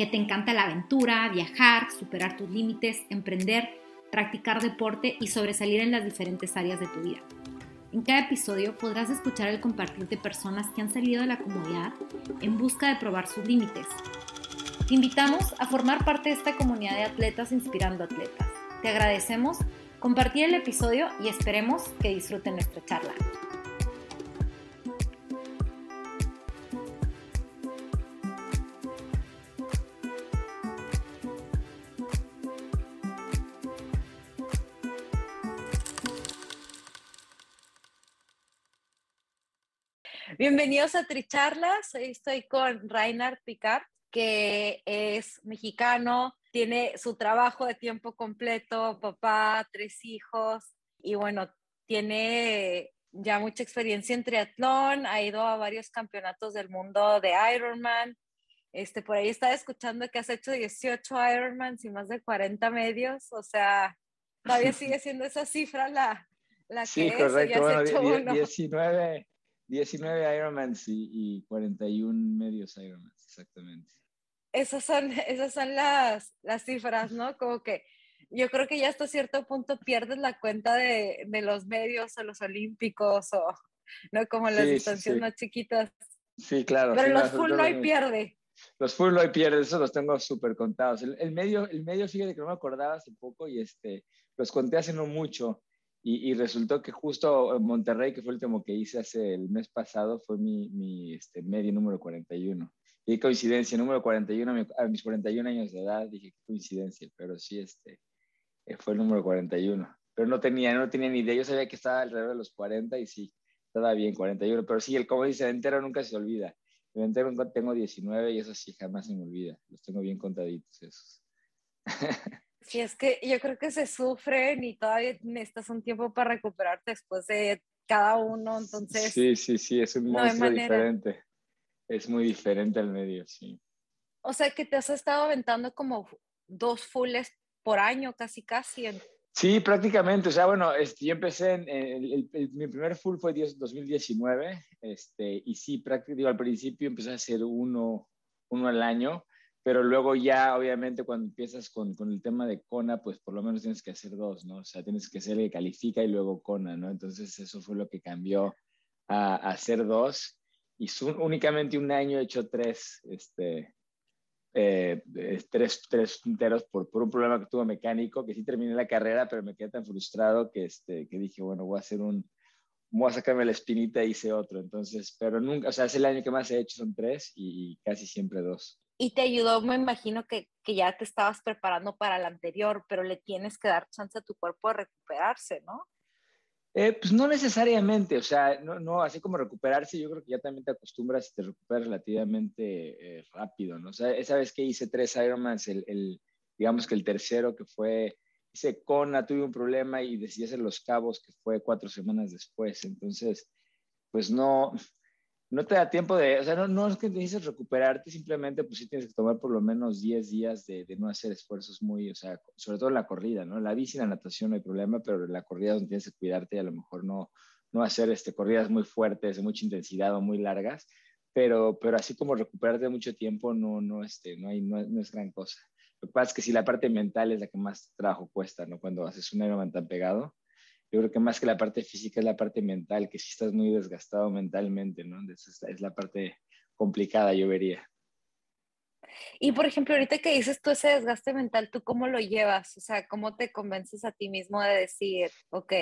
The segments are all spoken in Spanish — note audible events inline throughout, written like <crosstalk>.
que te encanta la aventura, viajar, superar tus límites, emprender, practicar deporte y sobresalir en las diferentes áreas de tu vida. En cada episodio podrás escuchar el compartir de personas que han salido de la comodidad en busca de probar sus límites. Te invitamos a formar parte de esta comunidad de atletas inspirando atletas. Te agradecemos compartir el episodio y esperemos que disfruten nuestra charla. Bienvenidos a Tricharlas. Hoy estoy con Reinhard Picard, que es mexicano, tiene su trabajo de tiempo completo, papá, tres hijos y bueno, tiene ya mucha experiencia en triatlón, ha ido a varios campeonatos del mundo de Ironman. Este, por ahí estaba escuchando que has hecho 18 Ironmans y más de 40 medios, o sea, todavía <laughs> sigue siendo esa cifra la, la que sí, correcto. Bueno, 19, 19 Ironmans y, 41 medios Ironmans, exactamente. Esas son, <laughs> esas son las, las cifras, ¿no? Como que yo creo que ya hasta cierto punto pierdes la cuenta de, de los medios o los olímpicos o, ¿no? Como las distancias más chiquitas. Sí, claro. Pero los full no hay pierde. Los full no hay pierde, eso los tengo súper contados. El, el, medio, el medio, fíjate que no me acordaba hace poco y este, los conté hace no mucho. Y, resultó que justo en Monterrey, que fue el último que hice hace el mes pasado, fue mi, este, medio número 41. Y coincidencia, número 41 a mis 41 años de edad, dije coincidencia, pero sí, este, eh, fue el número 41. Pero no tenía, no tenía ni idea, yo sabía que estaba alrededor de los 40 y sí, estaba bien, 41, pero sí, el como dice, el entero nunca se olvida. El entero tengo 19 y eso sí jamás se me olvida, los tengo bien contaditos esos. <laughs> Sí, es que yo creo que se sufren y todavía necesitas un tiempo para recuperarte después de cada uno, entonces... Sí, sí, sí, es un monstruo diferente. Es muy diferente al medio, sí. O sea, que te has estado aventando como dos fulles por año, casi, casi. Sí, prácticamente. O sea, bueno, este, yo empecé en, mi primer full fue 2019, este, y sí, prácticamente al principio empecé a hacer uno, uno al año, pero luego ya, obviamente, cuando empiezas con, con, el tema de CONA, pues por lo menos tienes que hacer dos, ¿no? O sea, tienes que ser el que califica y luego CONA, ¿no? Entonces eso fue lo que cambió a, hacer dos. Y únicamente un año he hecho tres, este, eh, tres, tres punteros por, por, un problema que tuve mecánico, que sí terminé la carrera, pero me quedé tan frustrado que, este, que dije, bueno, voy a hacer un, voy a sacarme la espinita y hice otro. Entonces, pero nunca, o sea, es el año que más he hecho, son tres y casi siempre dos y te ayudó, me imagino que, que, ya te estabas preparando para el anterior, pero le tienes que dar chance a tu cuerpo de recuperarse, ¿no? Eh, pues no necesariamente, o sea, no, no, así como recuperarse, yo creo que ya también te acostumbras y te recuperas relativamente eh, rápido, ¿no? O sea, esa vez que hice tres Ironmans, el, el, digamos que el tercero que fue, hice Kona, tuve un problema y decidí hacer Los Cabos, que fue cuatro semanas después, entonces, pues no, no te da tiempo de, o sea, no, no es que necesites recuperarte, simplemente pues sí tienes que tomar por lo menos 10 días de, de, no hacer esfuerzos muy, o sea, sobre todo la corrida, ¿no? La bici la natación no hay problema, pero en la corrida donde tienes que cuidarte y a lo mejor no, no hacer este, corridas muy fuertes, de mucha intensidad o muy largas, pero, pero así como recuperarte mucho tiempo no, no, este, no, hay, no, no es gran cosa. Lo que pasa es que si la parte mental es la que más trabajo cuesta, ¿no? Cuando haces un Ironman tan pegado, yo creo que más que la parte física es la parte mental, que si estás muy desgastado mentalmente, ¿no? Esa es la parte complicada, yo vería. Y por ejemplo, ahorita que dices tú ese desgaste mental, ¿tú cómo lo llevas? O sea, ¿cómo te convences a ti mismo de decir, ok?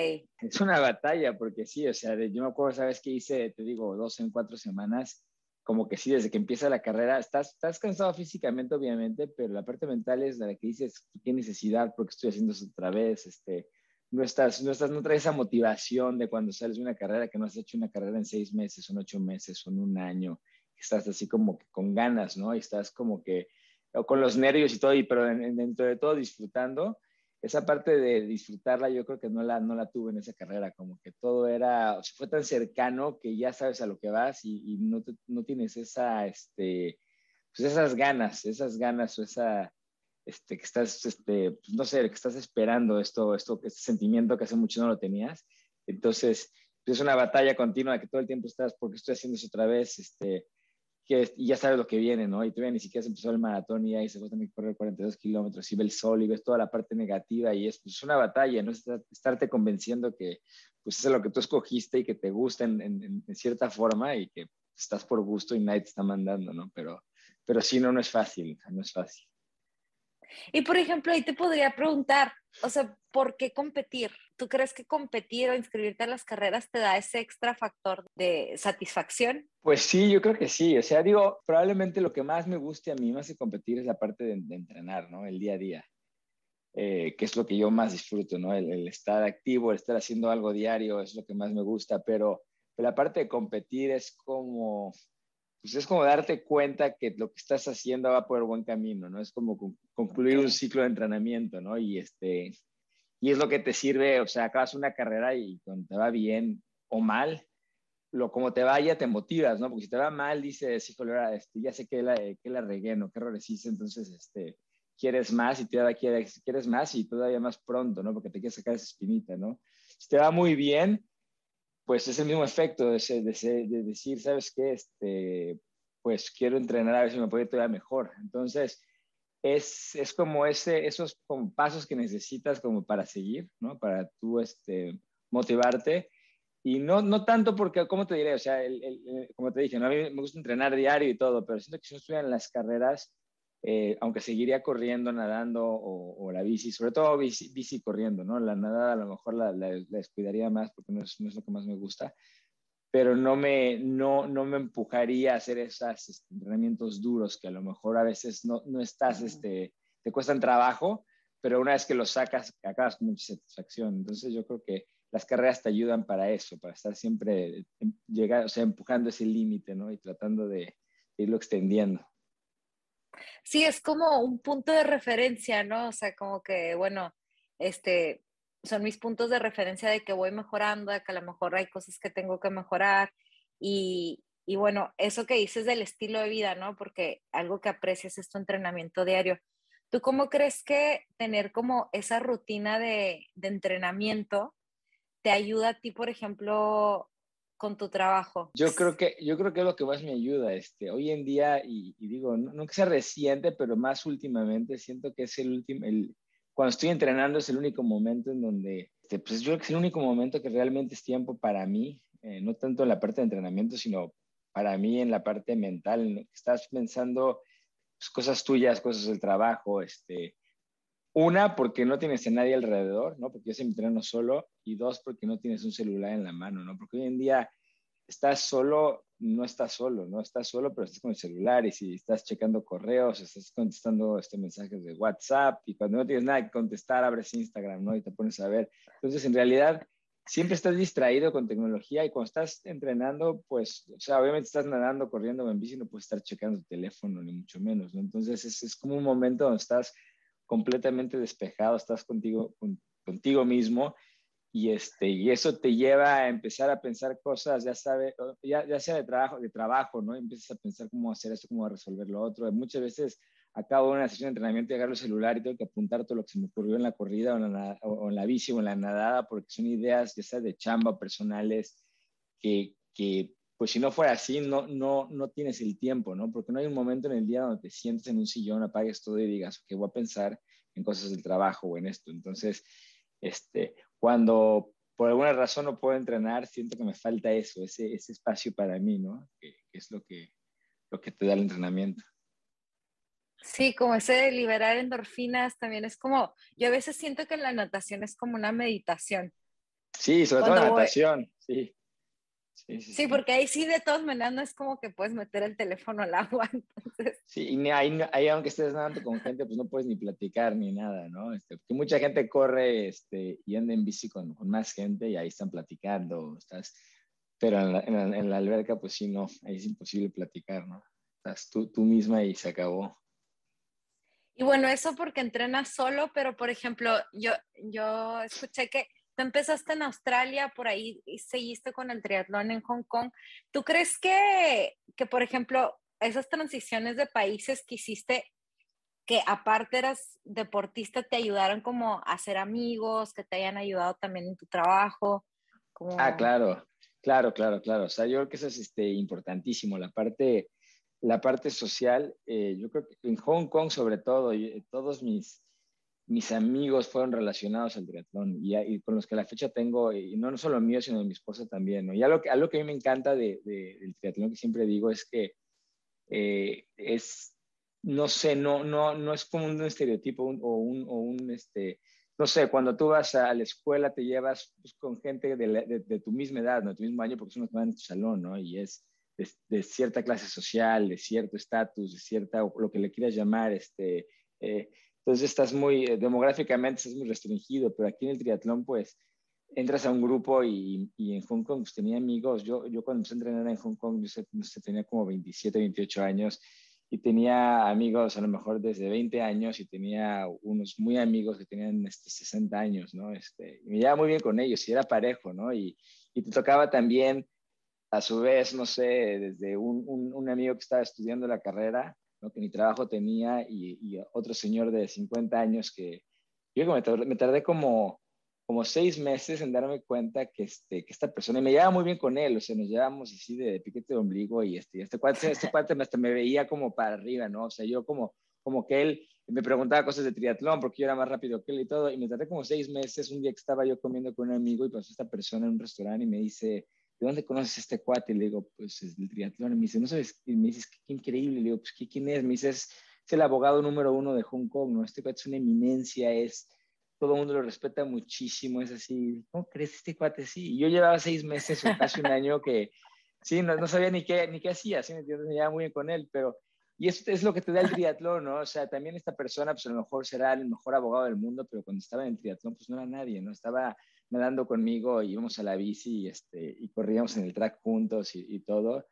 Es una batalla, porque sí, o sea, yo me acuerdo, ¿sabes qué hice? Te digo, dos en cuatro semanas, como que sí, desde que empieza la carrera, estás, estás cansado físicamente, obviamente, pero la parte mental es la que dices, ¿qué necesidad? porque estoy haciendo eso otra vez? Este, no estás, no estás, no traes esa motivación de cuando sales de una carrera que no has hecho una carrera en seis meses, o en ocho meses, o en un año estás así como que con ganas, ¿no? Y estás como que con los nervios y todo, y, pero dentro de todo disfrutando. Esa parte de disfrutarla yo creo que no la, no la tuve en esa carrera, como que todo era, o sea, fue tan cercano que ya sabes a lo que vas y, no, no, tienes esa, este, pues esas ganas, esas ganas o esa, este, que estás, este, pues no sé, que estás esperando esto, esto, este sentimiento que hace mucho no lo tenías. Entonces, pues es una batalla continua que todo el tiempo estás, porque estoy haciendo eso otra vez, este, que y ya sabes lo que viene, ¿no? Y todavía ni siquiera se empezó el maratón y ahí se fue también correr 42 kilómetros y ve el sol y ves toda la parte negativa y es pues, una batalla, ¿no? Estarte convenciendo que pues es lo que tú escogiste y que te gusta en, en, en, cierta forma y que estás por gusto y nadie te está mandando, ¿no? Pero, pero sí, no, no es fácil, no es fácil. Y por ejemplo, ahí te podría preguntar, o sea, ¿por qué competir? ¿Tú crees que competir o inscribirte a las carreras te da ese extra factor de satisfacción? Pues sí, yo creo que sí. O sea, digo, probablemente lo que más me guste a mí más que competir es la parte de, entrenar, ¿no? El día a día. Eh, que es lo que yo más disfruto, ¿no? El, estar activo, el estar haciendo algo diario es lo que más me gusta, pero la parte de competir es como, pues es como darte cuenta que lo que estás haciendo va por el buen camino, ¿no? Es como concluir un ciclo de entrenamiento, ¿no? Y, este, y es lo que te sirve, o sea, acabas una carrera y cuando te va bien o mal, lo como te vaya te motivas, ¿no? Porque si te va mal, dices, híjole, este, ya sé que la, que la regué, ¿no? ¿Qué errores hice? Entonces, este, quieres más y te quieres, quieres más y todavía más pronto, ¿no? Porque te quieres sacar esa espinita, ¿no? Si te va muy bien, pues es el mismo efecto de, de, decir, ¿sabes qué? Este, pues quiero entrenar a ver si me puede todavía mejor. Entonces, es, es como ese, esos pasos que necesitas como para seguir, ¿no? Para tú este, motivarte. Y no, no tanto porque, ¿cómo te diré? O sea, como te dije, ¿no? a mí me gusta entrenar diario y todo, pero siento que si no estuviera en las carreras, eh, aunque seguiría corriendo, nadando o, la bici, sobre todo bici, bici, corriendo, ¿no? La nadada a lo mejor la, la, descuidaría más porque no es, no es, lo que más me gusta, pero no me, no, no me empujaría a hacer esos este, entrenamientos duros que a lo mejor a veces no, no estás, este, te cuestan trabajo, pero una vez que los sacas, acabas con mucha satisfacción. Entonces yo creo que las carreras te ayudan para eso, para estar siempre, em, llegar, o sea, empujando ese límite, ¿no? Y tratando de irlo extendiendo. Sí, es como un punto de referencia, ¿no? O sea, como que, bueno, este, son mis puntos de referencia de que voy mejorando, de que a lo mejor hay cosas que tengo que mejorar y, y bueno, eso que dices del estilo de vida, ¿no? Porque algo que aprecias es tu entrenamiento diario. ¿Tú cómo crees que tener como esa rutina de, de entrenamiento te ayuda a ti, por ejemplo, con tu trabajo? Yo creo que, yo creo que es lo que más me ayuda. Este, hoy en día, y, digo, no, que sea reciente, pero más últimamente, siento que es el último, el, cuando estoy entrenando es el único momento en donde, este, pues yo creo que es el único momento que realmente es tiempo para mí, eh, no tanto en la parte de entrenamiento, sino para mí en la parte mental, estás pensando pues, cosas tuyas, cosas del trabajo, este, una, porque no tienes a nadie alrededor, ¿no? Porque yo siempre entreno solo. Y dos, porque no tienes un celular en la mano, ¿no? Porque hoy en día estás solo, no estás solo, ¿no? Estás solo, pero estás con el celular y si estás checando correos, estás contestando este mensajes de WhatsApp y cuando no tienes nada que contestar, abres Instagram, ¿no? Y te pones a ver. Entonces, en realidad, siempre estás distraído con tecnología y cuando estás entrenando, pues, o sea, obviamente estás nadando, corriendo en bici, no puedes estar checando tu teléfono, ni mucho menos, ¿no? Entonces, es, es como un momento donde estás completamente despejado, estás contigo, contigo mismo y, este, y eso te lleva a empezar a pensar cosas, ya, sabe, ya, ya sea de trabajo, de trabajo, ¿no? Empiezas a pensar cómo hacer esto, cómo resolver lo otro. Muchas veces acabo una sesión de entrenamiento y agarro el celular y tengo que apuntar todo lo que se me ocurrió en la corrida o en la, o en la bici o en la nadada, porque son ideas, ya sea de chamba personales, que, que pues si no fuera así, no, no, no tienes el tiempo, ¿no? Porque no hay un momento en el día donde te sientes en un sillón, apagues todo y digas, ok, voy a pensar en cosas del trabajo o en esto. Entonces, este, cuando por alguna razón no puedo entrenar, siento que me falta eso, ese, ese espacio para mí, ¿no? Que, es lo que, lo que te da el entrenamiento. Sí, como ese de liberar endorfinas también es como, yo a veces siento que la natación es como una meditación. Sí, sobre todo la natación, sí. Sí, porque ahí sí de todas maneras no es como que puedes meter el teléfono al agua. <laughs> Entonces... Sí, y ahí, ahí, aunque estés nadando con gente, pues no puedes ni platicar ni nada, ¿no? Este, porque mucha gente corre este, y anda en bici con, con, más gente y ahí están platicando, estás, pero en la, en, la, alberca pues sí, no, ahí es imposible platicar, ¿no? Estás tú, tú misma y se acabó. Y bueno, eso porque entrenas solo, pero por ejemplo, yo, yo escuché que empezaste en Australia, por ahí seguiste con el triatlón en Hong Kong. ¿Tú crees que, que, por ejemplo, esas transiciones de países que hiciste, que aparte eras deportista, te ayudaron como a hacer amigos, que te hayan ayudado también en tu trabajo? Ah, claro, claro, claro, claro. O sea, yo creo que eso es este, importantísimo, la parte, la parte social. Eh, yo creo que en Hong Kong, sobre todo, y, todos mis mis amigos fueron relacionados al triatlón y, con los que a la fecha tengo, y no, no solo mío, sino de mi esposa también. ¿no? Y algo que, algo que a mí me encanta de, del triatlón, que siempre digo, es que eh, es, no sé, no, no, no es como un estereotipo o, un, o un, este, no sé, cuando tú vas a la escuela te llevas pues, con gente de, de, tu misma edad, ¿no? de tu mismo año, porque son los que van en tu salón, ¿no? Y es de, cierta clase social, de cierto estatus, de cierta, lo que le quieras llamar, este... Eh, entonces estás muy, eh, demográficamente estás muy restringido, pero aquí en el triatlón pues entras a un grupo y, y en Hong Kong pues, tenía amigos. Yo, yo cuando empecé a entrenar en Hong Kong, yo no sé, tenía como 27, 28 años y tenía amigos a lo mejor desde 20 años y tenía unos muy amigos que tenían este, 60 años, ¿no? Este, y me llevaba muy bien con ellos y era parejo, ¿no? Y, y te tocaba también, a su vez, no sé, desde un, un, un amigo que estaba estudiando la carrera, que mi trabajo tenía y, otro señor de 50 años que yo me tardé, me tardé, como, como seis meses en darme cuenta que, este, que esta persona, y me llevaba muy bien con él, o sea, nos llevábamos así de, piquete de ombligo y este, este cuate, este <laughs> cuate hasta me veía como para arriba, ¿no? O sea, yo como, como que él me preguntaba cosas de triatlón porque yo era más rápido que él y todo, y me tardé como seis meses, un día que estaba yo comiendo con un amigo y pasó esta persona en un restaurante y me dice, ¿de dónde conoces a este cuate? Le digo, pues es del triatlón. Y me dice, no sabes, y me dices, qué increíble. Le digo, pues ¿quién es? Me dice, es, el abogado número uno de Hong Kong, ¿no? Este cuate es una eminencia, es, todo el mundo lo respeta muchísimo, es así, ¿cómo crees este cuate? Sí, y yo llevaba seis meses o casi un año que, sí, no, no sabía ni qué, ni qué hacía, ¿sí? Me llevaba muy bien con él, pero, y eso es lo que te da el triatlón, ¿no? O sea, también esta persona, pues a lo mejor será el mejor abogado del mundo, pero cuando estaba en el triatlón, pues no era nadie, ¿no? Estaba nadando conmigo, íbamos a la bici y, este, y corríamos en el track juntos y, todo.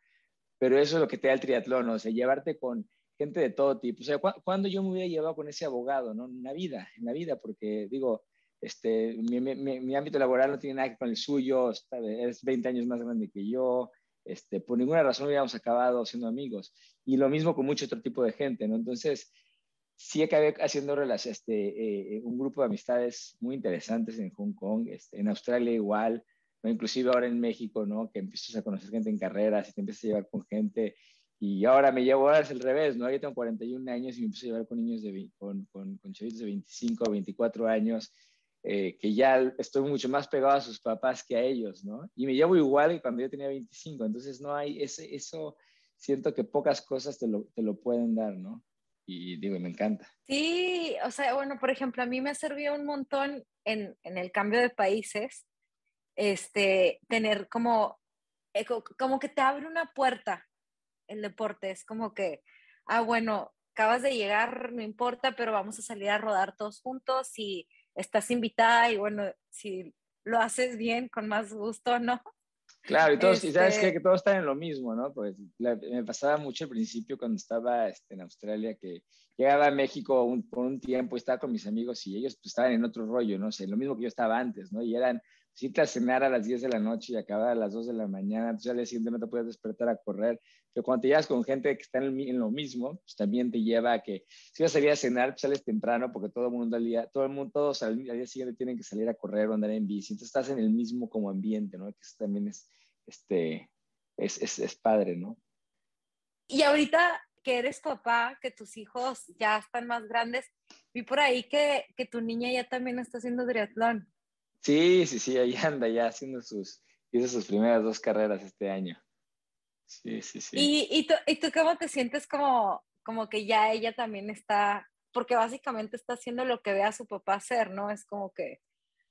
Pero eso es lo que te da el triatlón, o sea, llevarte con gente de todo tipo. O sea, cuando yo me hubiera llevado con ese abogado, ¿no? En la vida, en la vida, porque digo, este, mi, mi, ámbito laboral no tiene nada que ver con el suyo, es 20 años más grande que yo, este, por ninguna razón hubiéramos acabado siendo amigos. Y lo mismo con mucho otro tipo de gente, ¿no? Entonces, sí acabé haciendo este, eh, un grupo de amistades muy interesantes en Hong Kong, este, en Australia igual, ¿no? inclusive ahora en México, ¿no? que empiezas a conocer gente en carreras y te empiezas a llevar con gente. Y ahora me llevo, ahora es el revés, ¿no? Yo tengo 41 años y me empiezo a llevar con niños de, con, con, con chavitos de 25 o 24 años, eh, que ya estoy mucho más pegado a sus papás que a ellos, ¿no? Y me llevo igual que cuando yo tenía 25, entonces no hay ese, eso, siento que pocas cosas te lo, te lo pueden dar, ¿no? Y digo, me encanta. Sí, o sea, bueno, por ejemplo, a mí me ha servido un montón en, en el cambio de países, este, tener como, como que te abre una puerta el deporte, es como que, ah, bueno, acabas de llegar, no importa, pero vamos a salir a rodar todos juntos y estás invitada y bueno, si lo haces bien, con más gusto, ¿no? Claro, y, todos, y sabes que, este que, todos están en lo mismo, ¿no? Pues me pasaba mucho al principio cuando estaba este, en Australia, que llegaba a México por un tiempo estaba con mis amigos y ellos pues, estaban en otro rollo, no sé, lo mismo que yo estaba antes, ¿no? Y eran si a cenar a las 10 de la noche y acabar a las 2 de la mañana, entonces al día siguiente no te puedes despertar a correr. Pero cuando te llevas con gente que está en, lo mismo, pues también te lleva a que si vas a salir a cenar, pues sales temprano porque todo el mundo al día, todo el mundo, todos al, día siguiente tienen que salir a correr o andar en bici. Entonces estás en el mismo como ambiente, ¿no? Que eso también es, este, es, es, es padre, ¿no? Y ahorita que eres papá, que tus hijos ya están más grandes, vi por ahí que, que tu niña ya también está haciendo triatlón. Sí, sí, sí, ahí <laughs> anda ya haciendo sus, hizo sus primeras dos carreras este año. Sí, sí, sí. ¿Y, y, tú, ¿Y, tú, cómo te sientes como, como que ya ella también está, porque básicamente está haciendo lo que ve a su papá hacer, ¿no? Es como que,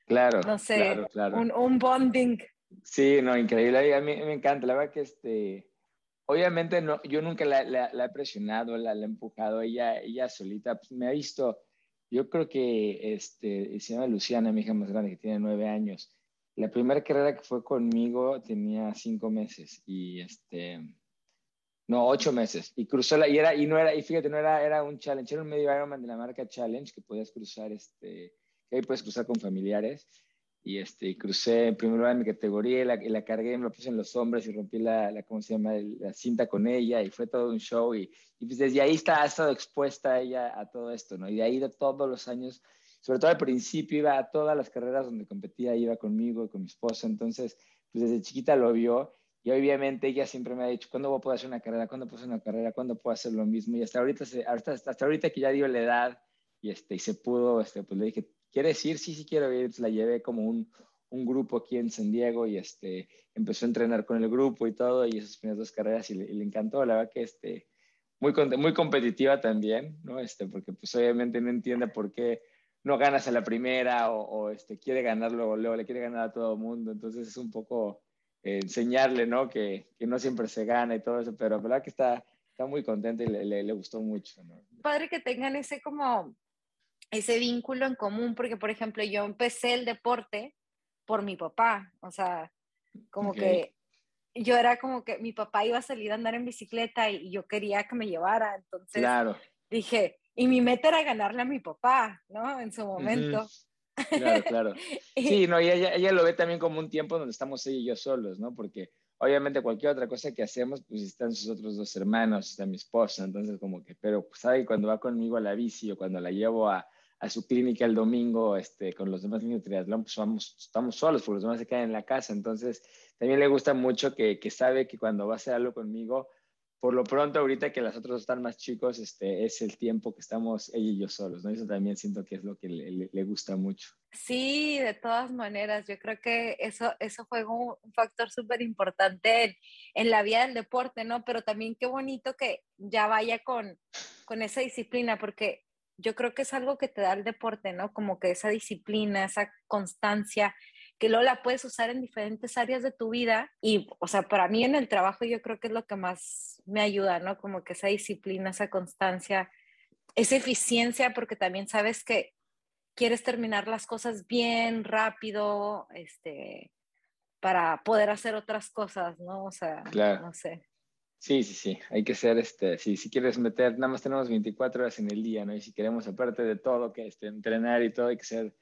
claro, no sé, Un, un, bonding. Sí, no, increíble. A mí me encanta, la verdad que este, obviamente no, yo nunca la, la, he presionado, la, la, he empujado, ella, ella solita pues, me ha visto, yo creo que este, se llama Luciana, mi hija más grande, que tiene nueve años. La primera carrera que fue conmigo tenía cinco meses y este, no, ocho meses. Y cruzó la, y era, y no era, y fíjate, no era, era un challenge, era un medio Ironman de la marca Challenge que podías cruzar, este, que ahí puedes cruzar con familiares y este, crucé en primer lugar en mi categoría la, la, cargué, me la puse en los hombros y rompí la, la, ¿cómo se llama?, la cinta con ella y fue todo un show y, y pues desde ahí está, ha estado expuesta ella a todo esto, ¿no? Y de ahí de todos los años, sobre todo al principio iba a todas las carreras donde competía, iba conmigo, con mi esposa, entonces pues desde chiquita lo vio y obviamente ella siempre me ha dicho, ¿cuándo voy a poder hacer una carrera? ¿Cuándo puedo hacer una carrera? ¿Cuándo puedo hacer lo mismo? Y hasta ahorita, hasta, hasta ahorita que ya dio la edad y, este, y se pudo, este, pues le dije, ¿quieres ir? Sí, sí quiero ir. la llevé como un, un, grupo aquí en San Diego y este, empezó a entrenar con el grupo y todo, y esas primeras dos carreras, y le, encantó. La verdad que este, muy, muy competitiva también, ¿no? Este, porque pues obviamente no entiende por qué no ganas a la primera o, o este, quiere ganar luego, luego le quiere ganar a todo el mundo. Entonces es un poco eh, enseñarle, ¿no? Que, que, no siempre se gana y todo eso, pero la verdad que está, está muy contenta y le, le, le gustó mucho, ¿no? Padre que tengan ese como ese vínculo en común, porque por ejemplo yo empecé el deporte por mi papá, o sea, como que yo era como que mi papá iba a salir a andar en bicicleta y, yo quería que me llevara, entonces claro. dije, y mi meta era ganarle a mi papá, ¿no? En su momento. Claro, claro. <laughs> Sí, no, y ella, ella lo ve también como un tiempo donde estamos ella y yo solos, ¿no? Porque obviamente cualquier otra cosa que hacemos, pues están sus otros dos hermanos, está mi esposa, entonces como que, pero pues, sabe cuando va conmigo a la bici o cuando la llevo a, su clínica el domingo este, con los demás niños de triatlón, pues vamos, estamos solos, porque los demás se quedan en la casa. Entonces, también le gusta mucho que, que, sabe que cuando va a hacer algo conmigo, por lo pronto, ahorita que los otros están más chicos, este, es el tiempo que estamos ella y yo solos, ¿no? Eso también siento que es lo que le, le, gusta mucho. Sí, de todas maneras, yo creo que eso, eso fue un, factor súper importante en, en, la vida del deporte, ¿no? Pero también qué bonito que ya vaya con, con esa disciplina, porque yo creo que es algo que te da el deporte, ¿no? Como que esa disciplina, esa constancia, que luego la puedes usar en diferentes áreas de tu vida. Y, o sea, para mí en el trabajo yo creo que es lo que más me ayuda, ¿no? Como que esa disciplina, esa constancia, esa eficiencia, porque también sabes que quieres terminar las cosas bien, rápido, este, para poder hacer otras cosas, ¿no? O sea, no sé. Sí, sí, sí, hay que ser, este, si, si quieres meter, nada más tenemos 24 horas en el día, ¿no? Y si queremos, aparte de todo, que este, entrenar y todo, hay que ser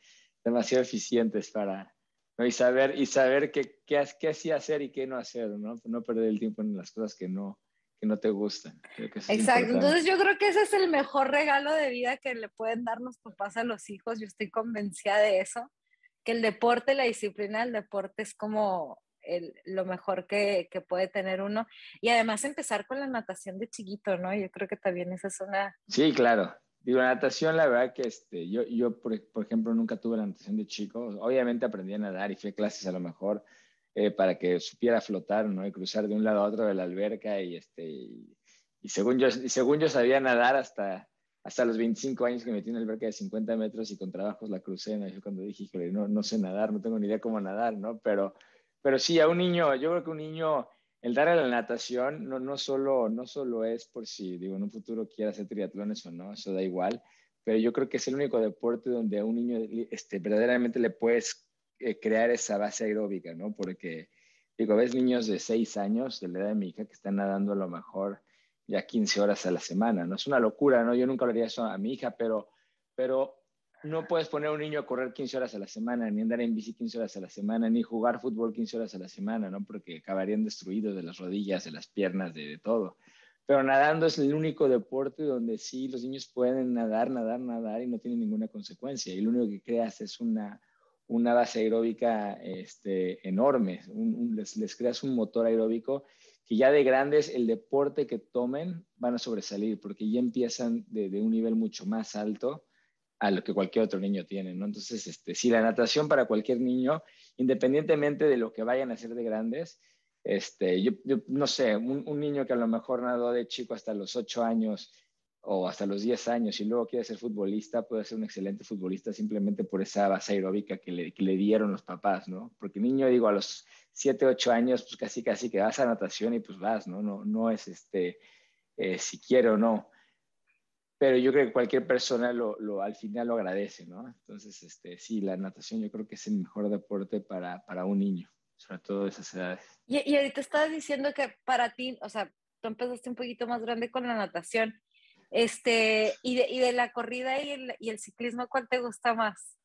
demasiado eficientes para, ¿no? Y saber, y saber qué, qué, qué sí hacer y qué no hacer, ¿no? No perder el tiempo en las cosas que no, que no te gustan. Exacto, entonces yo creo que ese es el mejor regalo de vida que le pueden dar los papás a los hijos, yo estoy convencida de eso, que el deporte, la disciplina del deporte es como el, lo mejor que, que, puede tener uno. Y además empezar con la natación de chiquito, ¿no? Yo creo que también esa es una... Sí, claro. Digo, la natación, la verdad que este, yo, yo por, por, ejemplo, nunca tuve la natación de chico. Obviamente aprendí a nadar y fui a clases a lo mejor eh, para que supiera flotar, ¿no? Y cruzar de un lado a otro de la alberca y, este, y, y según, yo, y según yo sabía nadar hasta, hasta los 25 años que me metí en la alberca de 50 metros y con trabajos la crucé, ¿no? Y cuando dije, no, no sé nadar, no tengo ni idea cómo nadar, ¿no? Pero, pero sí, a un niño, yo creo que un niño el dar a la natación no, no, solo, no solo es por si, digo, en un futuro quiera hacer triatlones o no, eso da igual, pero yo creo que es el único deporte donde a un niño este, verdaderamente le puedes eh, crear esa base aeróbica, ¿no? Porque, digo, ves niños de 6 años, de la edad de mi hija, que están nadando a lo mejor ya 15 horas a la semana, ¿no? Es una locura, ¿no? Yo nunca haría eso a mi hija, pero no puedes poner a un niño a correr 15 horas a la semana, ni andar en bici 15 horas a la semana, ni jugar fútbol 15 horas a la semana, ¿no? Porque acabarían destruidos de las rodillas, de las piernas, de, todo. Pero nadando es el único deporte donde sí los niños pueden nadar, nadar, nadar y no tienen ninguna consecuencia. Y lo único que creas es una, una base aeróbica este, enorme. les, les creas un motor aeróbico que ya de grandes el deporte que tomen van a sobresalir porque ya empiezan de, de un nivel mucho más alto a lo que cualquier otro niño tiene, ¿no? Entonces, este, si la natación para cualquier niño, independientemente de lo que vayan a hacer de grandes, este, yo, no sé, un, niño que a lo mejor nadó de chico hasta los ocho años o hasta los 10 años y luego quiere ser futbolista, puede ser un excelente futbolista simplemente por esa base aeróbica que le, que le dieron los papás, ¿no? Porque niño, digo, a los 7, 8 años, pues casi, casi que vas a natación y pues vas, ¿no? No, no es este, eh, si quiero o no. Pero yo creo que cualquier persona lo, lo, al final lo agradece, ¿no? Entonces, este, sí, la natación yo creo que es el mejor deporte para, para un niño, sobre todo de esas edades. Y, y ahorita estabas diciendo que para ti, o sea, tú empezaste un poquito más grande con la natación. Este, y de, y de la corrida y el, y el, ciclismo, ¿cuál te gusta más?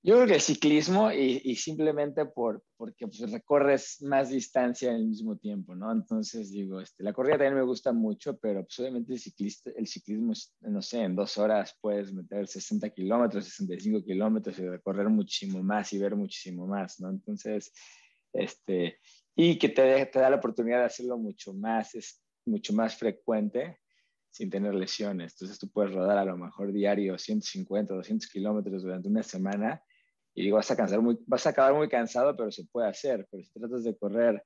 Yo creo que el ciclismo y, y simplemente por, porque pues, recorres más distancia el mismo tiempo, ¿no? Entonces digo, este, la corrida también me gusta mucho, pero pues, obviamente el, ciclista, el ciclismo, no sé, en dos horas puedes meter 60 kilómetros, 65 kilómetros y recorrer muchísimo más y ver muchísimo más, ¿no? Entonces, este, y que te, te da la oportunidad de hacerlo mucho más, es mucho más frecuente sin tener lesiones. Entonces tú puedes rodar a lo mejor diario 150, 200 kilómetros durante una semana y digo, vas a, cansar muy, vas a acabar muy cansado, pero se puede hacer. Pero si tratas de correr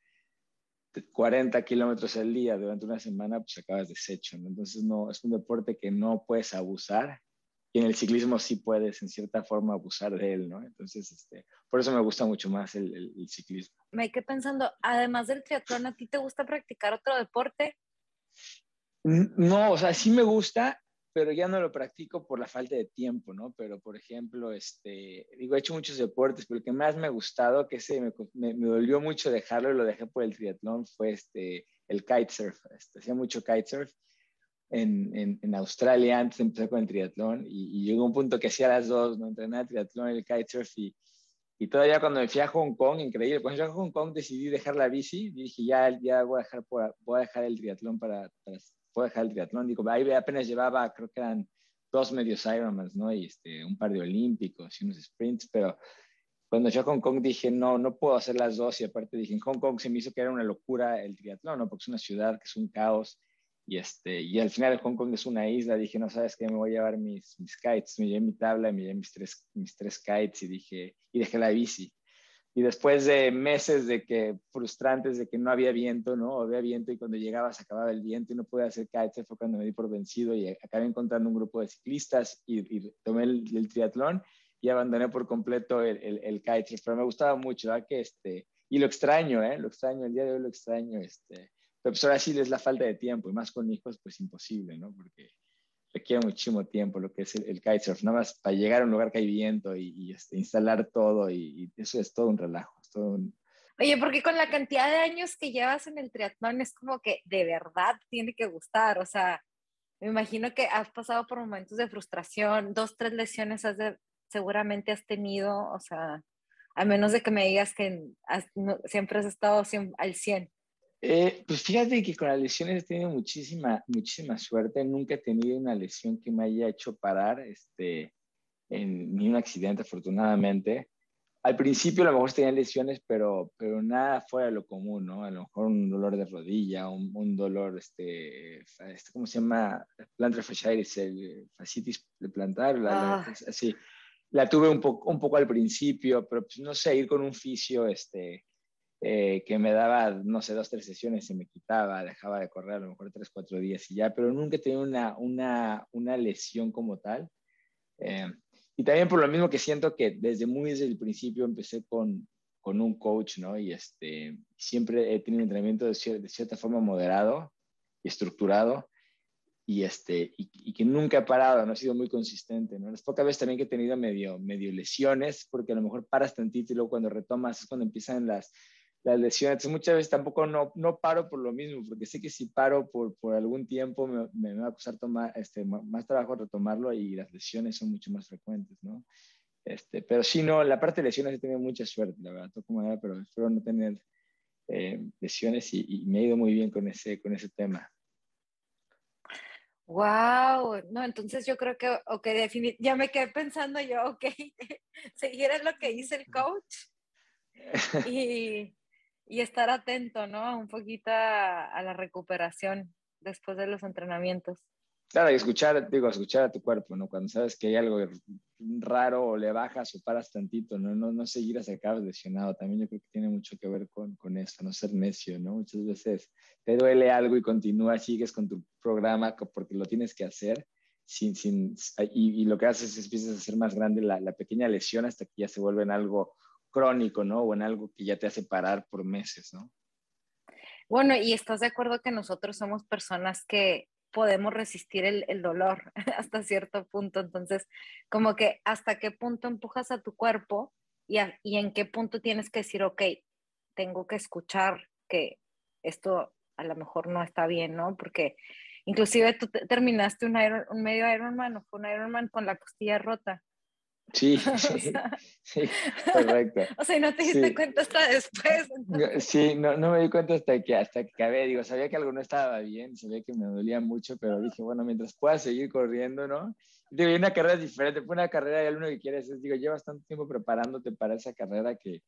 40 kilómetros al día durante una semana, pues acabas deshecho. ¿no? Entonces no, es un deporte que no puedes abusar y en el ciclismo sí puedes en cierta forma abusar de él, ¿no? Entonces, este, por eso me gusta mucho más el, el, el ciclismo. Me quedé pensando, además del triatlón, ¿a ti te gusta practicar otro deporte? No, o sea, sí me gusta, pero ya no lo practico por la falta de tiempo, ¿no? Pero, por ejemplo, este, digo, he hecho muchos deportes, pero el que más me ha gustado, que se me, me, me, dolió mucho dejarlo y lo dejé por el triatlón, fue este, el kitesurf. Este, hacía mucho kitesurf en, en, en, Australia antes empezar con el triatlón y, y, llegó un punto que hacía las dos, ¿no? Entrenaba el triatlón y el kitesurf y, y todavía cuando me fui a Hong Kong, increíble, cuando fui a Hong Kong decidí dejar la bici, dije, ya, ya voy, a dejar voy a dejar el triatlón para, para puedo dejar el triatlón. Digo, ahí apenas llevaba, creo que eran dos medios Ironmans, ¿no? Y este, un par de olímpicos y unos sprints, pero cuando yo a Hong Kong dije, no, no puedo hacer las dos. Y aparte dije, en Hong Kong se me hizo que era una locura el triatlón, ¿no? Porque es una ciudad que es un caos. Y, este, y al final Hong Kong es una isla. Dije, no sabes qué, me voy a llevar mis, mis kites. Me llevé mi tabla, me llevé mis tres, mis tres kites y dije, y dejé la bici. Y después de meses de que frustrantes de que no había viento, ¿no? Había viento y cuando llegaba se acababa el viento y no podía hacer kite, fue cuando me di por vencido y acabé encontrando un grupo de ciclistas y, y tomé el, el, triatlón y abandoné por completo el, el, el kite. Pero me gustaba mucho, ¿verdad? Que este, y lo extraño, ¿eh? Lo extraño, el día de hoy lo extraño, este. Pero pues ahora sí es la falta de tiempo y más con hijos, pues imposible, ¿no? Porque requiere muchísimo tiempo lo que es el, el kitesurf, nada más para llegar a un lugar que hay viento y, y este, instalar todo y, y, eso es todo un relajo. Es todo un... Oye, porque con la cantidad de años que llevas en el triatlón es como que de verdad tiene que gustar, o sea, me imagino que has pasado por momentos de frustración, dos, tres lesiones has de, seguramente has tenido, o sea, a menos de que me digas que has, no, siempre has estado al 100. Eh, pues fíjate que con las lesiones he tenido muchísima, muchísima suerte. Nunca he tenido una lesión que me haya hecho parar, este, en, ni un accidente, afortunadamente. Al principio a lo mejor tenía lesiones, pero, pero nada fuera de lo común, ¿no? A lo mejor un dolor de rodilla, un, un dolor, este, este, ¿cómo se llama? Plantar fasciitis, el fascitis de plantar, la, ah. la, así. La tuve un poco, un poco al principio, pero pues no sé, ir con un fisio, este, eh, que me daba, no sé, dos, tres sesiones, se me quitaba, dejaba de correr a lo mejor tres, cuatro días y ya, pero nunca tenido una, una, una lesión como tal. Eh, y también por lo mismo que siento que desde muy desde el principio empecé con, con un coach, ¿no? Y este, siempre he tenido un entrenamiento de, cier de cierta forma moderado y estructurado y, este, y, y, que nunca he parado, no he sido muy consistente, ¿no? Las pocas veces también que he tenido medio, medio lesiones, porque a lo mejor paras tantito y luego cuando retomas es cuando empiezan las, las lesiones. Entonces, muchas veces tampoco no, no paro por lo mismo, porque sé que si paro por, por algún tiempo me, me, va a costar tomar, este, más trabajo retomarlo y las lesiones son mucho más frecuentes, ¿no? Este, pero sí, no, la parte de lesiones he tenido mucha suerte, la verdad, toco madera, pero espero no tener eh, lesiones y, y, me he ido muy bien con ese, con ese tema. Wow, no, entonces yo creo que, ok, definitivamente, ya me quedé pensando yo, ok, <laughs> seguir lo que dice el coach <laughs> y, y estar atento, ¿no? Un poquito a, a, la recuperación después de los entrenamientos. Claro, y escuchar, digo, escuchar a tu cuerpo, ¿no? Cuando sabes que hay algo raro o le bajas o paras tantito, ¿no? No, no seguir que acabas lesionado. También yo creo que tiene mucho que ver con, con eso, no ser necio, ¿no? Muchas veces te duele algo y continúas, sigues con tu programa porque lo tienes que hacer. Sin, sin, y, y lo que haces es empiezas a hacer más grande la, la, pequeña lesión hasta que ya se vuelve en algo crónico, ¿no? O en algo que ya te hace parar por meses, ¿no? Bueno, y estás de acuerdo que nosotros somos personas que podemos resistir el, dolor <laughs> hasta cierto punto. Entonces, como que hasta qué punto empujas a tu cuerpo y, y en qué punto tienes que decir, ok, tengo que escuchar que esto a lo mejor no está bien, ¿no? Porque inclusive tú terminaste un, Iron, un medio Ironman o fue un Ironman con la costilla rota. Sí, <laughs> sí, <laughs> sí, <laughs> correcto. O sea, no te diste sí. cuenta hasta después. Entonces. Sí, no, no me di cuenta hasta que, hasta que acabé. Digo, sabía que algo no estaba bien, sabía que me dolía mucho, pero dije, bueno, mientras pueda seguir corriendo, ¿no? Digo, y una carrera diferente, fue una carrera y lo que quieres es, digo, llevas tanto tiempo preparándote para esa carrera que,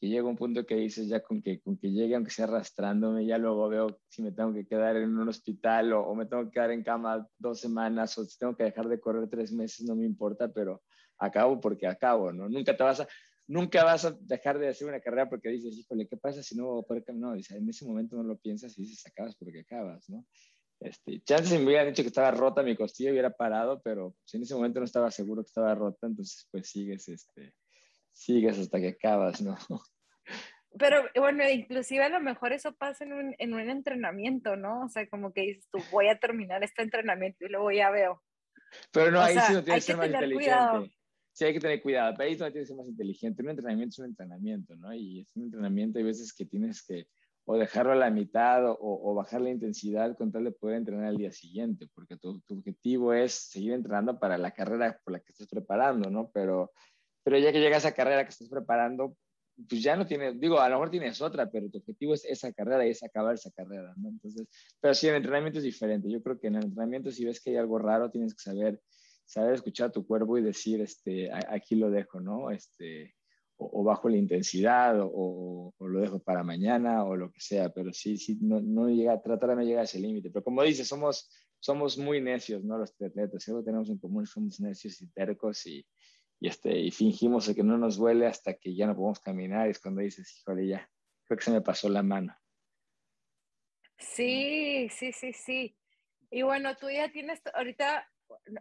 que llega un punto que dices ya con que, con que llegue, aunque sea arrastrándome, ya luego veo si me tengo que quedar en un hospital o, o me tengo que quedar en cama dos semanas o si tengo que dejar de correr tres meses, no me importa, pero acabo porque acabo, ¿no? Nunca te vas a, nunca vas a dejar de hacer una carrera porque dices, híjole, ¿qué pasa si no voy a poder No, dice, en ese momento no lo piensas y dices, acabas porque acabas, ¿no? Este, chances me hubieran dicho que estaba rota mi costilla, hubiera parado, pero si en ese momento no estaba seguro que estaba rota, entonces pues sigues, este, sigues hasta que acabas, ¿no? Pero bueno, inclusive a lo mejor eso pasa en un, en un entrenamiento, ¿no? O sea, como que dices tú, voy a terminar este entrenamiento y luego ya veo. Pero no, o ahí sea, sí no tienes que ser más inteligente. Cuidado. Sí, hay que tener cuidado, pero ahí no tienes que ser más inteligente. Un entrenamiento es un entrenamiento, ¿no? Y es un entrenamiento, hay veces que tienes que o dejarlo a la mitad o, o, bajar la intensidad con tal de poder entrenar al día siguiente, porque tu, tu, objetivo es seguir entrenando para la carrera por la que estás preparando, ¿no? Pero, pero ya que llega esa carrera que estás preparando, pues ya no tienes, digo, a lo mejor tienes otra, pero tu objetivo es esa carrera y es acabar esa carrera, ¿no? Entonces, pero sí, el entrenamiento es diferente. Yo creo que en el entrenamiento, si ves que hay algo raro, tienes que saber, saber escuchar a tu cuerpo y decir, este, aquí lo dejo, ¿no? Este, o, bajo la intensidad, o, lo dejo para mañana, o lo que sea, pero sí, sí, no, no llega, tratar de no llegar a ese límite. Pero como dices, somos, somos muy necios, ¿no? Los atletas, algo tenemos en común, somos necios y tercos y, y, este, y fingimos que no nos duele hasta que ya no podemos caminar. Y es cuando dices, híjole, ya, creo que se me pasó la mano. Sí, sí, sí, sí. Y bueno, tú ya tienes, ahorita,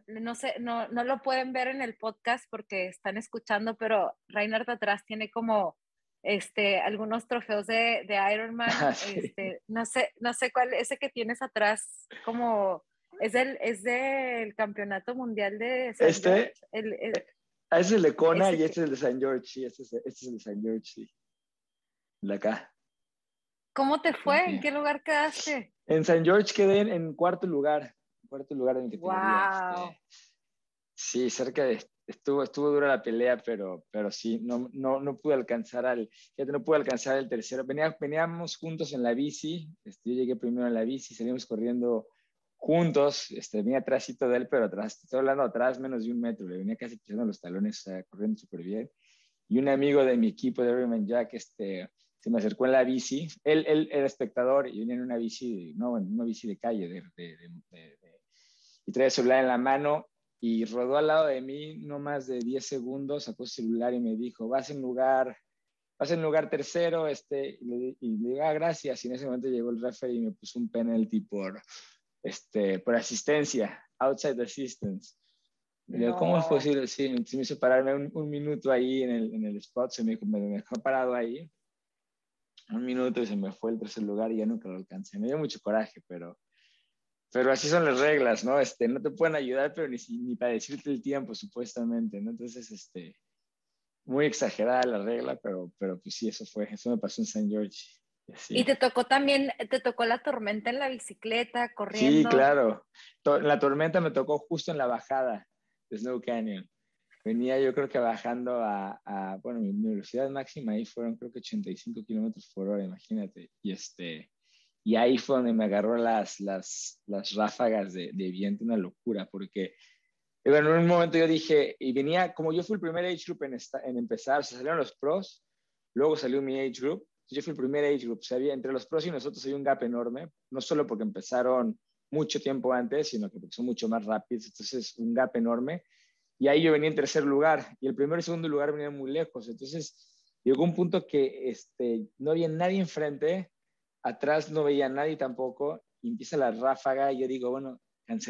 no sé, no, no lo pueden ver en el podcast porque están escuchando, pero Reinhardt atrás tiene como este, algunos trofeos de, de Ironman. <laughs> Ah, sí. este, no, sé, no sé cuál, ese que tienes atrás, como, es del, es del campeonato mundial de... San este, George, el, el, Ah, ese es el de Kona y este es el de San George, sí, este es, este es el de San George, sí. De acá. ¿Cómo te fue? ¿En qué lugar quedaste? En San George quedé en, en cuarto lugar, cuarto lugar en el que wow. Este, sí, cerca de, estuvo, estuvo dura la pelea, pero, pero sí, no, no, no pude alcanzar al, ya no pude alcanzar el tercero. Venía, veníamos juntos en la bici, este, yo llegué primero en la bici, salimos corriendo juntos, este, venía atrásito de él, pero atrás, estoy hablando atrás menos de un metro, le venía casi pisando los talones, uh, corriendo súper bien. Y un amigo de mi equipo de Ironman Jack este, se me acercó en la bici, él, él era espectador y venía en una bici, no, en una bici de calle, de, de, de, y traía el celular en la mano y rodó al lado de mí no más de 10 segundos, sacó el celular y me dijo, vas en lugar, vas en lugar tercero, este, y le, y le digo, ah, gracias, y en ese momento llegó el referee y me puso un penalty por este, por asistencia, outside assistance. No. ¿Cómo es posible? Sí, me hizo pararme un, un, minuto ahí en el, en el spot, se me, me dejó parado ahí. Un minuto y se me fue el tercer lugar y ya nunca lo alcancé. Me dio mucho coraje, pero, pero así son las reglas, ¿no? Este, no te pueden ayudar, pero ni, ni para decirte el tiempo, supuestamente, ¿no? Entonces, este, muy exagerada la regla, pero, pero pues sí, eso fue, eso me pasó en St. George. Sí. Y te tocó también, te tocó la tormenta en la bicicleta, corriendo. Sí, claro. La tormenta me tocó justo en la bajada de Snow Canyon. Venía yo creo que bajando a, a bueno, mi, mi, velocidad máxima ahí fueron creo que 85 kilómetros por hora, imagínate. Y, este, y ahí fue donde me agarró las, las, las ráfagas de, de viento, una locura, porque bueno, en un momento yo dije, y venía, como yo fui el primer age group en, esta, en empezar, se salieron los pros, luego salió mi age group, yo fui el primer age group, o sea, había, entre los pros y nosotros hay un gap enorme, no solo porque empezaron mucho tiempo antes, sino que son mucho más rápidos, entonces un gap enorme. Y ahí yo venía en tercer lugar y el primero y segundo lugar venían muy lejos, entonces llegó un punto que este, no había nadie enfrente, atrás no veía nadie tampoco, y empieza la ráfaga y yo digo, bueno,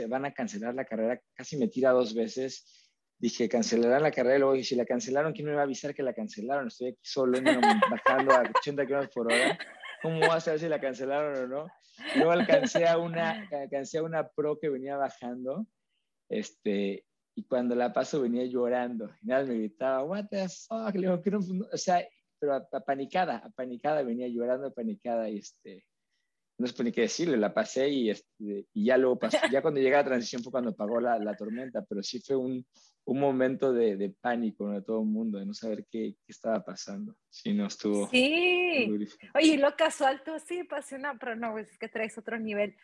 van a cancelar la carrera, casi me tira dos veces. Dije, cancelarán la carrera, y luego dije, si la cancelaron, ¿quién me va a avisar que la cancelaron? Estoy aquí solo, <laughs> bajando a 80 km por hora. ¿Cómo va a saber si la cancelaron o no? Luego alcancé a una, alcancé a una pro que venía bajando, este, y cuando la paso venía llorando. Y nada, me gritaba, what the fuck, le digo, o sea, pero apanicada, apanicada, venía llorando, apanicada, y este, no sé ni qué decirle, la pasé y, este, y ya luego pasó, ya cuando llegué a la transición fue cuando pagó la, la tormenta, pero sí fue un, un momento de, de, pánico de todo el mundo, de no saber qué, qué estaba pasando. Sí, no estuvo. Sí. Oye, lo casual, tú sí pasé una, pero no, es que traes otro nivel.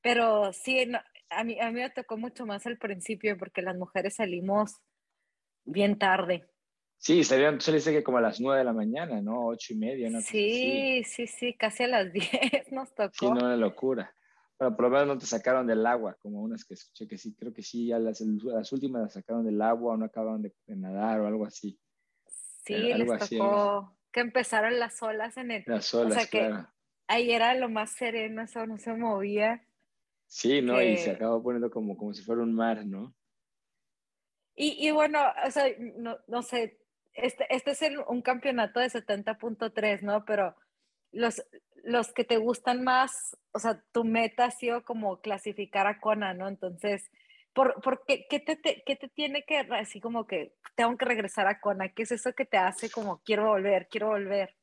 Pero sí, a, mí, a mí me tocó mucho más al principio porque las mujeres salimos bien tarde. Sí, salieron, dice que como a las nueve de la mañana, ¿no? Ocho y media, ¿no? Sí, sí, sí, casi a las <laughs> diez nos tocó. Sí, no, una locura. Pero por lo menos no te sacaron del agua, como unas que escuché que sí, creo que sí, ya las, las últimas las sacaron del agua o no acabaron de, nadar o algo así. Sí, les tocó que empezaron las olas en el... Las olas, o sea que Ahí era lo más sereno, eso no se movía. Sí, ¿no? Y se acabó poniendo como, como si fuera un mar, ¿no? Y, y bueno, o sea, no, no sé, este, este es un campeonato de 70.3, ¿no? Pero los, los que te gustan más, o sea, tu meta ha sido como clasificar a Kona, ¿no? Entonces, ¿por, por qué, qué, te, qué, te, tiene que, así como que tengo que regresar a Kona? ¿Qué es eso que te hace como quiero volver, quiero volver?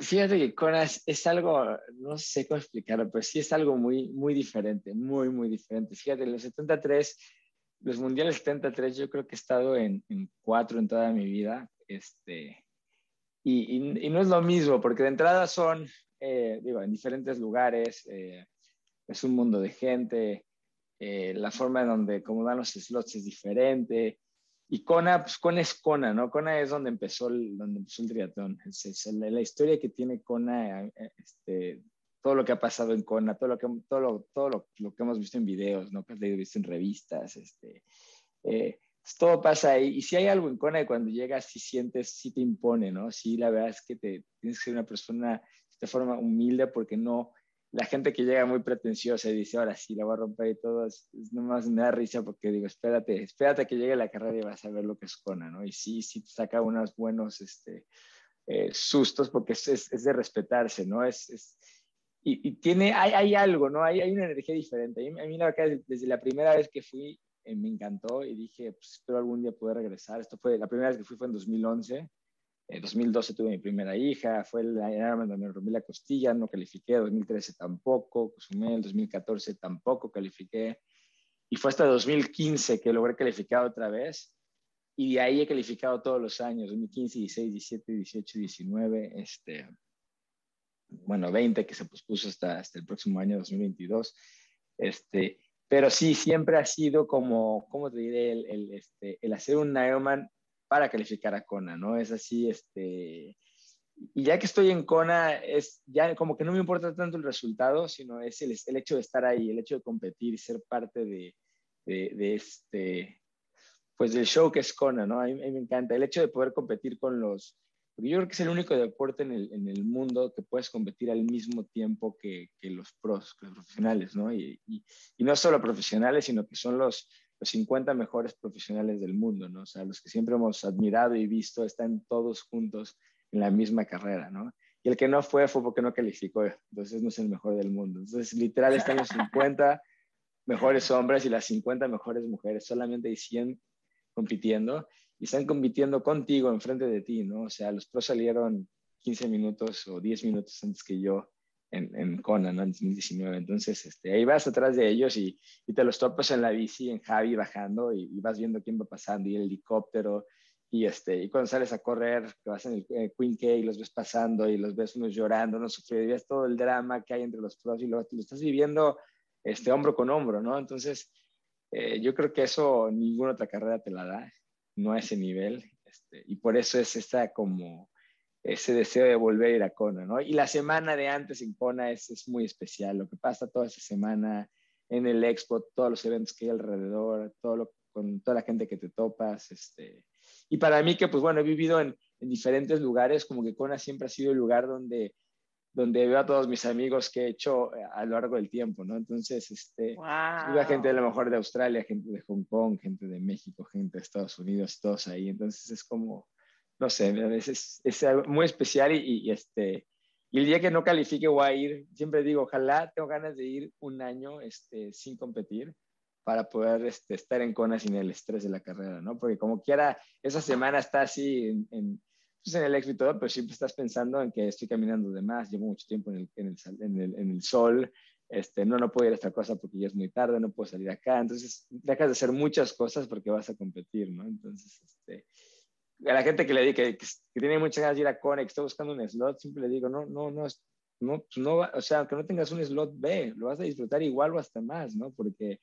Fíjate que Kona es, algo, no sé cómo explicarlo, pero sí es algo muy, muy diferente, muy, muy diferente. Fíjate, los 73 los mundiales 73 yo creo que he estado en, en cuatro en toda mi vida. Este, y, y, no es lo mismo, porque de entrada son, eh, digo, en diferentes lugares, eh, es un mundo de gente, eh, la forma en donde, como dan los slots es diferente. Y Kona, pues Kona es Kona, ¿no? Kona es donde empezó el, donde empezó el triatlón. Es, la, la, historia que tiene Kona, este, todo lo que ha pasado en Kona, todo lo que, todo lo, todo lo, lo que hemos visto en videos, ¿no? que has leído, visto en revistas, este, eh, pues todo pasa ahí. Y si hay algo en Kona y cuando llegas, si sientes, si te impone, ¿no? Sí, la verdad es que te, tienes que ser una persona de forma humilde porque no, la gente que llega muy pretenciosa y dice, ahora sí, la voy a romper y todo, es, nomás me da risa porque digo, espérate, espérate que llegue la carrera y vas a ver lo que es Kona, ¿no? Y sí, sí te saca unos buenos este, eh, sustos porque es, es, es, de respetarse, ¿no? Es, es, y, tiene, hay, hay, algo, ¿no? Hay, hay una energía diferente. A mí, la verdad, desde la primera vez que fui, eh, me encantó y dije, pues espero algún día poder regresar. Esto fue, la primera vez que fui fue en 2011. En 2012 tuve mi primera hija, fue el año donde me rompí la costilla, no califiqué, 2013 tampoco, sumé el 2014 tampoco califiqué, y fue hasta 2015 que logré calificar otra vez, y de ahí he calificado todos los años, 2015, 16, 17, 18, 19, este, bueno, 20 que se pospuso hasta, hasta el próximo año 2022. Este, pero sí, siempre ha sido como, ¿cómo te diré? El, el, este, el hacer un Ironman para calificar a Kona, ¿no? Es así, este, y ya que estoy en Kona, es ya como que no me importa tanto el resultado, sino es el, el hecho de estar ahí, el hecho de competir y ser parte de, de, de este, pues del show que es Kona, ¿no? A mí, a mí, me encanta el hecho de poder competir con los, porque yo creo que es el único deporte en el, en el mundo que puedes competir al mismo tiempo que, que los pros, que los profesionales, ¿no? Y, y, y, no solo profesionales, sino que son los, los 50 mejores profesionales del mundo, ¿no? O sea, los que siempre hemos admirado y visto están todos juntos en la misma carrera, ¿no? Y el que no fue fue porque no calificó, entonces no es el mejor del mundo. Entonces, literal, están los 50 mejores hombres y las 50 mejores mujeres, solamente hay 100 compitiendo y están compitiendo contigo enfrente de ti, ¿no? O sea, los pros salieron 15 minutos o 10 minutos antes que yo en, en Conan, ¿no? En 2019. Entonces, este, ahí vas atrás de ellos y, y, te los topas en la bici, en Javi bajando y, vas viendo quién va pasando y el helicóptero. Y, este, y cuando sales a correr, que vas en el eh, Queen K y los ves pasando y los ves unos llorando, unos sufriendo, y ves todo el drama que hay entre los pros y lo, lo estás viviendo este, hombro con hombro, ¿no? Entonces, eh, yo creo que eso ninguna otra carrera te la da no a ese nivel. Este, y por eso es esta como ese deseo de volver a ir a Kona, ¿no? Y la semana de antes en Kona es, es muy especial. Lo que pasa toda esa semana, en el expo, todos los eventos que hay alrededor, todo con toda la gente que te topas. Este. Y para mí que, pues bueno, he vivido en, en diferentes lugares, como que Kona siempre ha sido el lugar donde donde veo a todos mis amigos que he hecho eh, a lo largo del tiempo, ¿no? Entonces, este, wow. gente a lo mejor de Australia, gente de Hong Kong, gente de México, gente de Estados Unidos, todos ahí. Entonces es como, no sé, a veces es, muy especial y, este, y el día que no califique voy a ir, siempre digo, ojalá tengo ganas de ir un año este, sin competir para poder este, estar en Kona sin el estrés de la carrera, ¿no? Porque como quiera, esa semana está así en pues en el éxito pero siempre estás pensando en que estoy caminando de más, llevo mucho tiempo en el, en el, en el, en el sol, este, no, no puedo ir a esta cosa porque ya es muy tarde, no puedo salir acá, entonces dejas de hacer muchas cosas porque vas a competir, ¿no? Entonces, este, a la gente que le digo que, que, tiene muchas ganas de ir a Cone, que está buscando un slot, siempre le digo, no, no, no, no, pues no, o sea, aunque no tengas un slot B, lo vas a disfrutar igual o hasta más, ¿no? Porque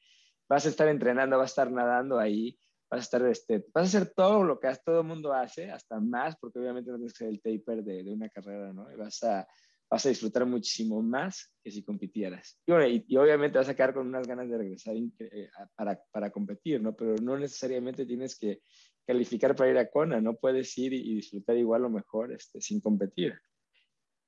vas a estar entrenando, vas a estar nadando ahí, vas a estar, este, vas a hacer todo lo que todo el mundo hace, hasta más, porque obviamente no tienes que ser el taper de, de una carrera, ¿no? Y vas a, vas a disfrutar muchísimo más que si compitieras. Y, bueno, y, obviamente vas a quedar con unas ganas de regresar eh, para, para, competir, ¿no? Pero no necesariamente tienes que calificar para ir a Kona, no puedes ir y, disfrutar igual o mejor este, sin competir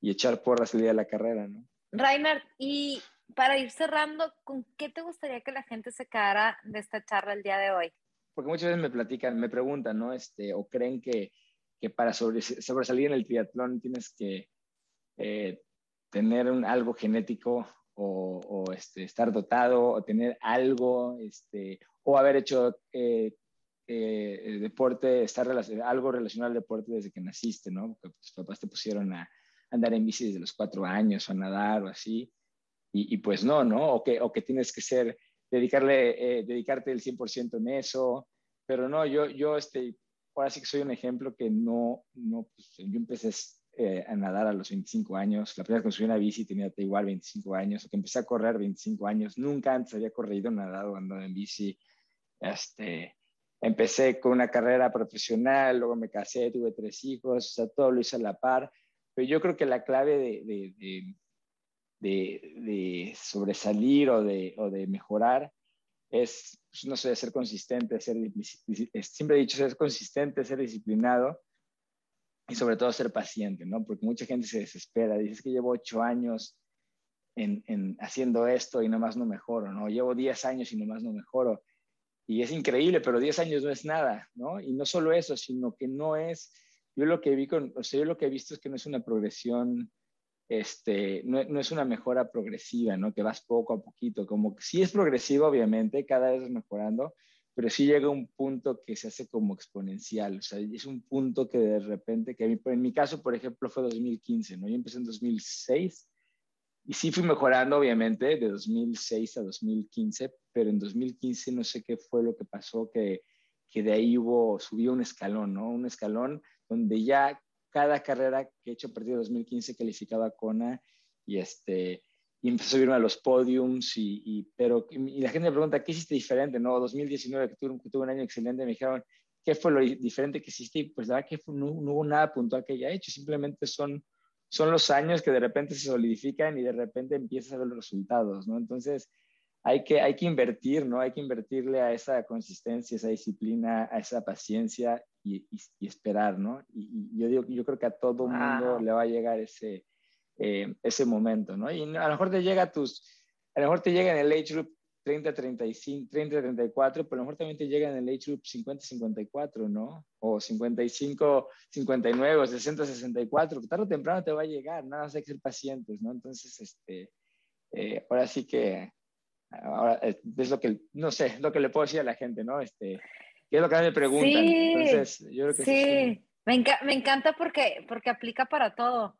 y echar porras el día de la carrera, ¿no? Reinhard, y para ir cerrando, ¿con qué te gustaría que la gente se quedara de esta charla el día de hoy? Porque muchas veces me platican, me preguntan, ¿no? Este, o creen que, que para sobresalir en el triatlón tienes que eh, tener un, algo genético o, este, estar dotado o tener algo, este, o haber hecho eh, eh, deporte, estar algo relacionado al deporte desde que naciste, ¿no? Porque tus papás te pusieron a andar en bici desde los cuatro años o a nadar o así. Y, y pues no, ¿no? O que, o que tienes que ser dedicarle, eh, dedicarte el 100% en eso, pero no, yo, yo este, ahora sí que soy un ejemplo que no, no pues, yo empecé eh, a nadar a los 25 años, la primera vez que subí una bici tenía igual 25 años, o que empecé a correr 25 años, nunca antes había corrido, nadado, andado en bici, este, empecé con una carrera profesional, luego me casé, tuve tres hijos, o sea, todo lo hice a la par, pero yo creo que la clave de, de de, sobresalir o de, o de, mejorar es, pues, no sé, ser consistente, ser, siempre he dicho, ser consistente, ser disciplinado y sobre todo ser paciente, ¿no? Porque mucha gente se desespera, dice que llevo ocho años en, en, haciendo esto y nomás no mejoro, ¿no? Llevo diez años y nomás no mejoro. Y es increíble, pero diez años no es nada, ¿no? Y no solo eso, sino que no es, yo lo que vi con, o sea, yo lo que he visto es que no es una progresión este, no, no, es una mejora progresiva, ¿no? Que vas poco a poquito, como que sí es progresivo, obviamente, cada vez mejorando, pero sí llega un punto que se hace como exponencial, o sea, es un punto que de repente, que en mi caso, por ejemplo, fue 2015, ¿no? Yo empecé en 2006 y sí fui mejorando, obviamente, de 2006 a 2015, pero en 2015 no sé qué fue lo que pasó, que, que de ahí hubo, subió un escalón, ¿no? Un escalón donde ya cada carrera que he hecho a partir de 2015 calificaba a Kona y, este, y empecé a subirme a los podiums, y, y pero, y la gente me pregunta, ¿qué hiciste diferente? No, 2019, que tuve, que tuve un año excelente, me dijeron, ¿qué fue lo diferente que hiciste? Y pues la verdad que no, no, hubo nada puntual que haya hecho, simplemente son, son los años que de repente se solidifican y de repente empiezas a ver los resultados, ¿no? Entonces, hay que, hay que invertir, ¿no? Hay que invertirle a esa consistencia, esa disciplina, a esa paciencia y, y, esperar, ¿no? Y, yo, digo, yo creo que a todo mundo le va a llegar ese, eh, ese momento, ¿no? Y a lo mejor te llega a tus, a lo mejor te llega en el age group 30, 35, 30, 34, pero a lo mejor también te llega en el age group 50, 54, ¿no? O 55, 59, o 60, 64, tarde o temprano te va a llegar, nada más hay que ser pacientes, ¿no? Entonces, este, eh, ahora sí que Ahora, es lo que, no sé, lo que le puedo decir a la gente, ¿no? Este, ¿Qué es lo que me preguntan? Sí, Entonces, yo creo que sí. Me, me, encanta porque, porque aplica para todo.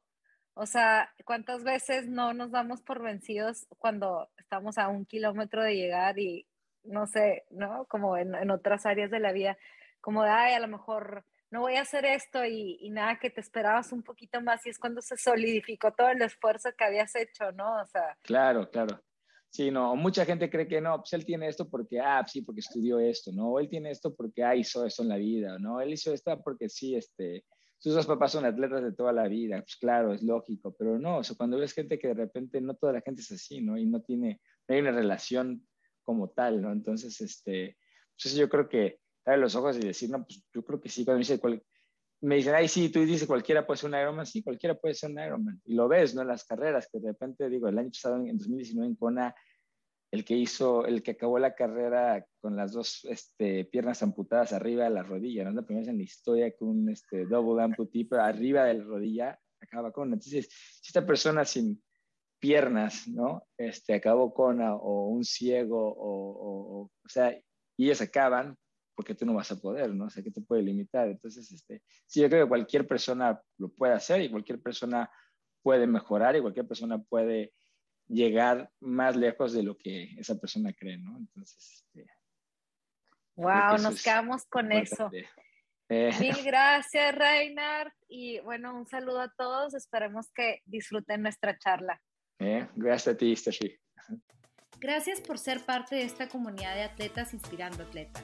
O sea, ¿cuántas veces no nos damos por vencidos cuando estamos a un kilómetro de llegar y no sé, ¿no? Como en, en otras áreas de la vida, como de, ay, a lo mejor no voy a hacer esto y, y, nada, que te esperabas un poquito más y es cuando se solidificó todo el esfuerzo que habías hecho, ¿no? O sea. Claro, claro. Sí, no, mucha gente cree que no, pues él tiene esto porque, ah, sí, porque estudió esto, ¿no? Él tiene esto porque, ah, hizo esto en la vida, ¿no? Él hizo esto porque sí, este, sus dos papás son atletas de toda la vida, pues claro, es lógico, pero no, o sea, cuando ves gente que de repente no toda la gente es así, ¿no? Y no tiene, no hay una relación como tal, ¿no? Entonces, este, pues yo creo que darle los ojos y decir, no, pues yo creo que sí, cuando dice, me dicen, ay, sí, tú dices cualquiera puede ser un Ironman, sí, cualquiera puede ser un Ironman. Y lo ves, ¿no? En las carreras, que de repente, digo, el año pasado, en 2019 en Kona, el que hizo, el que acabó la carrera con las dos este, piernas amputadas arriba de la rodilla, ¿no? La primera vez en la historia que un este, double amputee, pero arriba de la rodilla acaba con. Entonces, si esta persona sin piernas, ¿no? Este, acabó con o un ciego, o, o, o, sea, y ellos acaban, porque tú no vas a poder, ¿no? O sea, que te puede limitar. Entonces, este, sí, yo creo que cualquier persona lo puede hacer y cualquier persona puede mejorar y cualquier persona puede llegar más lejos de lo que esa persona cree, ¿no? Entonces, este, wow, nos quedamos con eso. Eh, Mil <laughs> gracias, Reinar. Y bueno, un saludo a todos. Esperemos que disfruten nuestra charla. Eh, gracias a ti, Steffi. Gracias por ser parte de esta comunidad de atletas inspirando atletas.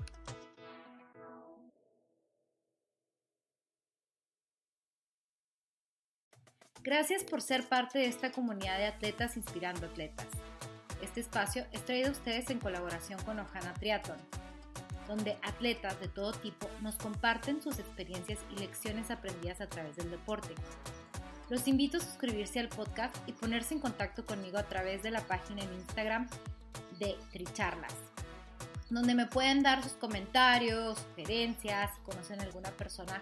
Gracias por ser parte de esta comunidad de atletas inspirando atletas. Este espacio es traído a ustedes en colaboración con Ojana Triathlon, donde atletas de todo tipo nos comparten sus experiencias y lecciones aprendidas a través del deporte. Los invito a suscribirse al podcast y ponerse en contacto conmigo a través de la página en Instagram de Tricharlas, donde me pueden dar sus comentarios, sugerencias, si conocen alguna persona